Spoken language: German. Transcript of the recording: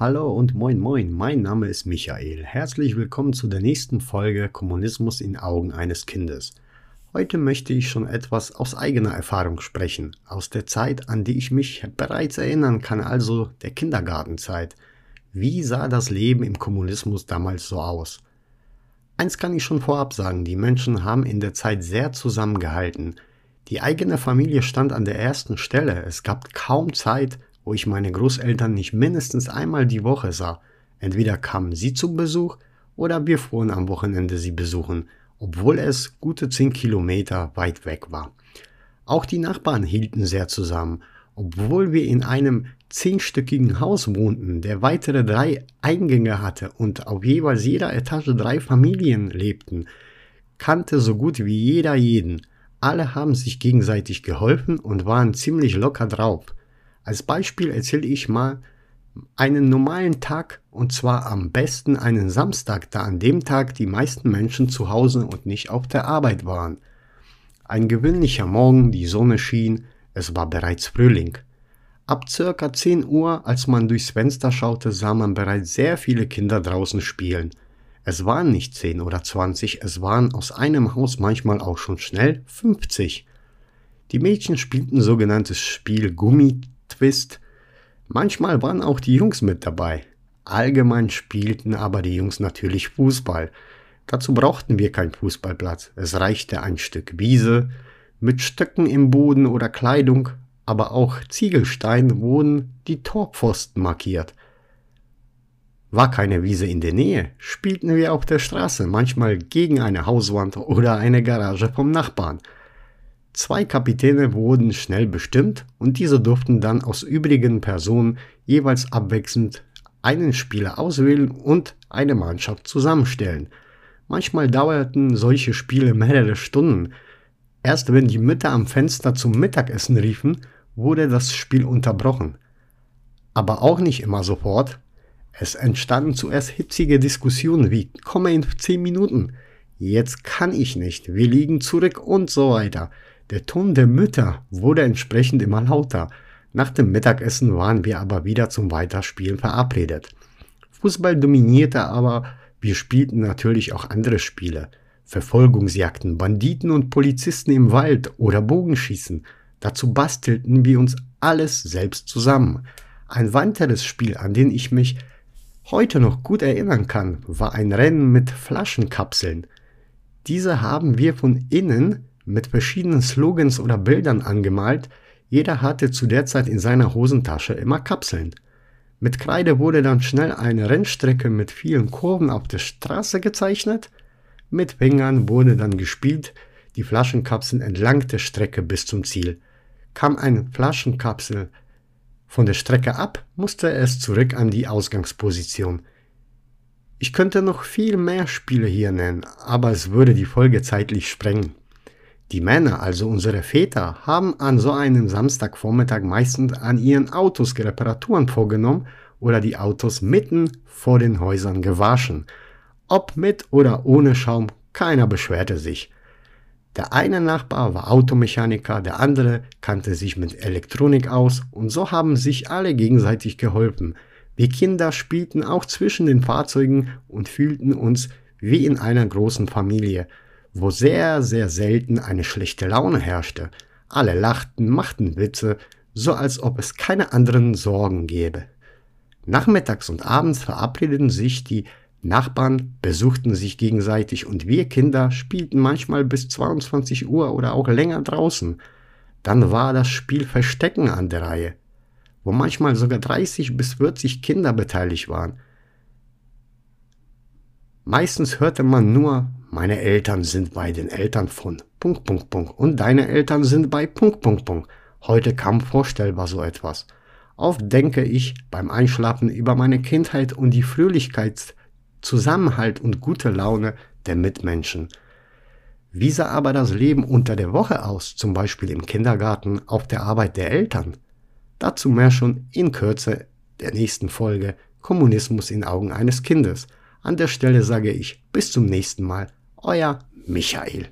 Hallo und moin moin, mein Name ist Michael. Herzlich willkommen zu der nächsten Folge Kommunismus in Augen eines Kindes. Heute möchte ich schon etwas aus eigener Erfahrung sprechen, aus der Zeit, an die ich mich bereits erinnern kann, also der Kindergartenzeit. Wie sah das Leben im Kommunismus damals so aus? Eins kann ich schon vorab sagen, die Menschen haben in der Zeit sehr zusammengehalten. Die eigene Familie stand an der ersten Stelle, es gab kaum Zeit, wo ich meine Großeltern nicht mindestens einmal die Woche sah. Entweder kamen sie zum Besuch oder wir fuhren am Wochenende sie besuchen, obwohl es gute zehn Kilometer weit weg war. Auch die Nachbarn hielten sehr zusammen, obwohl wir in einem zehnstöckigen Haus wohnten, der weitere drei Eingänge hatte und auf jeweils jeder Etage drei Familien lebten, kannte so gut wie jeder jeden. Alle haben sich gegenseitig geholfen und waren ziemlich locker drauf. Als Beispiel erzähle ich mal einen normalen Tag und zwar am besten einen Samstag, da an dem Tag die meisten Menschen zu Hause und nicht auf der Arbeit waren. Ein gewöhnlicher Morgen, die Sonne schien, es war bereits Frühling. Ab circa 10 Uhr, als man durchs Fenster schaute, sah man bereits sehr viele Kinder draußen spielen. Es waren nicht 10 oder 20, es waren aus einem Haus manchmal auch schon schnell 50. Die Mädchen spielten sogenanntes Spiel Gummi Twist. Manchmal waren auch die Jungs mit dabei. Allgemein spielten aber die Jungs natürlich Fußball. Dazu brauchten wir keinen Fußballplatz. Es reichte ein Stück Wiese mit Stöcken im Boden oder Kleidung, aber auch Ziegelstein wurden die Torpfosten markiert. War keine Wiese in der Nähe, spielten wir auf der Straße, manchmal gegen eine Hauswand oder eine Garage vom Nachbarn. Zwei Kapitäne wurden schnell bestimmt und diese durften dann aus übrigen Personen jeweils abwechselnd einen Spieler auswählen und eine Mannschaft zusammenstellen. Manchmal dauerten solche Spiele mehrere Stunden. Erst wenn die Mütter am Fenster zum Mittagessen riefen, wurde das Spiel unterbrochen. Aber auch nicht immer sofort. Es entstanden zuerst hitzige Diskussionen wie komme in 10 Minuten, jetzt kann ich nicht, wir liegen zurück und so weiter. Der Ton der Mütter wurde entsprechend immer lauter. Nach dem Mittagessen waren wir aber wieder zum Weiterspielen verabredet. Fußball dominierte aber, wir spielten natürlich auch andere Spiele. Verfolgungsjagden, Banditen und Polizisten im Wald oder Bogenschießen. Dazu bastelten wir uns alles selbst zusammen. Ein weiteres Spiel, an den ich mich heute noch gut erinnern kann, war ein Rennen mit Flaschenkapseln. Diese haben wir von innen mit verschiedenen Slogans oder Bildern angemalt, jeder hatte zu der Zeit in seiner Hosentasche immer Kapseln. Mit Kreide wurde dann schnell eine Rennstrecke mit vielen Kurven auf der Straße gezeichnet, mit Fingern wurde dann gespielt, die Flaschenkapseln entlang der Strecke bis zum Ziel. Kam eine Flaschenkapsel von der Strecke ab, musste es zurück an die Ausgangsposition. Ich könnte noch viel mehr Spiele hier nennen, aber es würde die Folge zeitlich sprengen. Die Männer, also unsere Väter, haben an so einem Samstagvormittag meistens an ihren Autos Reparaturen vorgenommen oder die Autos mitten vor den Häusern gewaschen. Ob mit oder ohne Schaum, keiner beschwerte sich. Der eine Nachbar war Automechaniker, der andere kannte sich mit Elektronik aus und so haben sich alle gegenseitig geholfen. Wir Kinder spielten auch zwischen den Fahrzeugen und fühlten uns wie in einer großen Familie wo sehr, sehr selten eine schlechte Laune herrschte. Alle lachten, machten Witze, so als ob es keine anderen Sorgen gäbe. Nachmittags und abends verabredeten sich die Nachbarn, besuchten sich gegenseitig und wir Kinder spielten manchmal bis 22 Uhr oder auch länger draußen. Dann war das Spiel Verstecken an der Reihe, wo manchmal sogar 30 bis 40 Kinder beteiligt waren. Meistens hörte man nur meine Eltern sind bei den Eltern von Punkt, Punkt, Punkt und deine Eltern sind bei Punkt, Punkt, Punkt. Heute kaum vorstellbar so etwas. Oft denke ich beim Einschlafen über meine Kindheit und die Fröhlichkeit, Zusammenhalt und gute Laune der Mitmenschen. Wie sah aber das Leben unter der Woche aus, zum Beispiel im Kindergarten, auf der Arbeit der Eltern? Dazu mehr schon in Kürze der nächsten Folge Kommunismus in Augen eines Kindes. An der Stelle sage ich bis zum nächsten Mal euer Michael.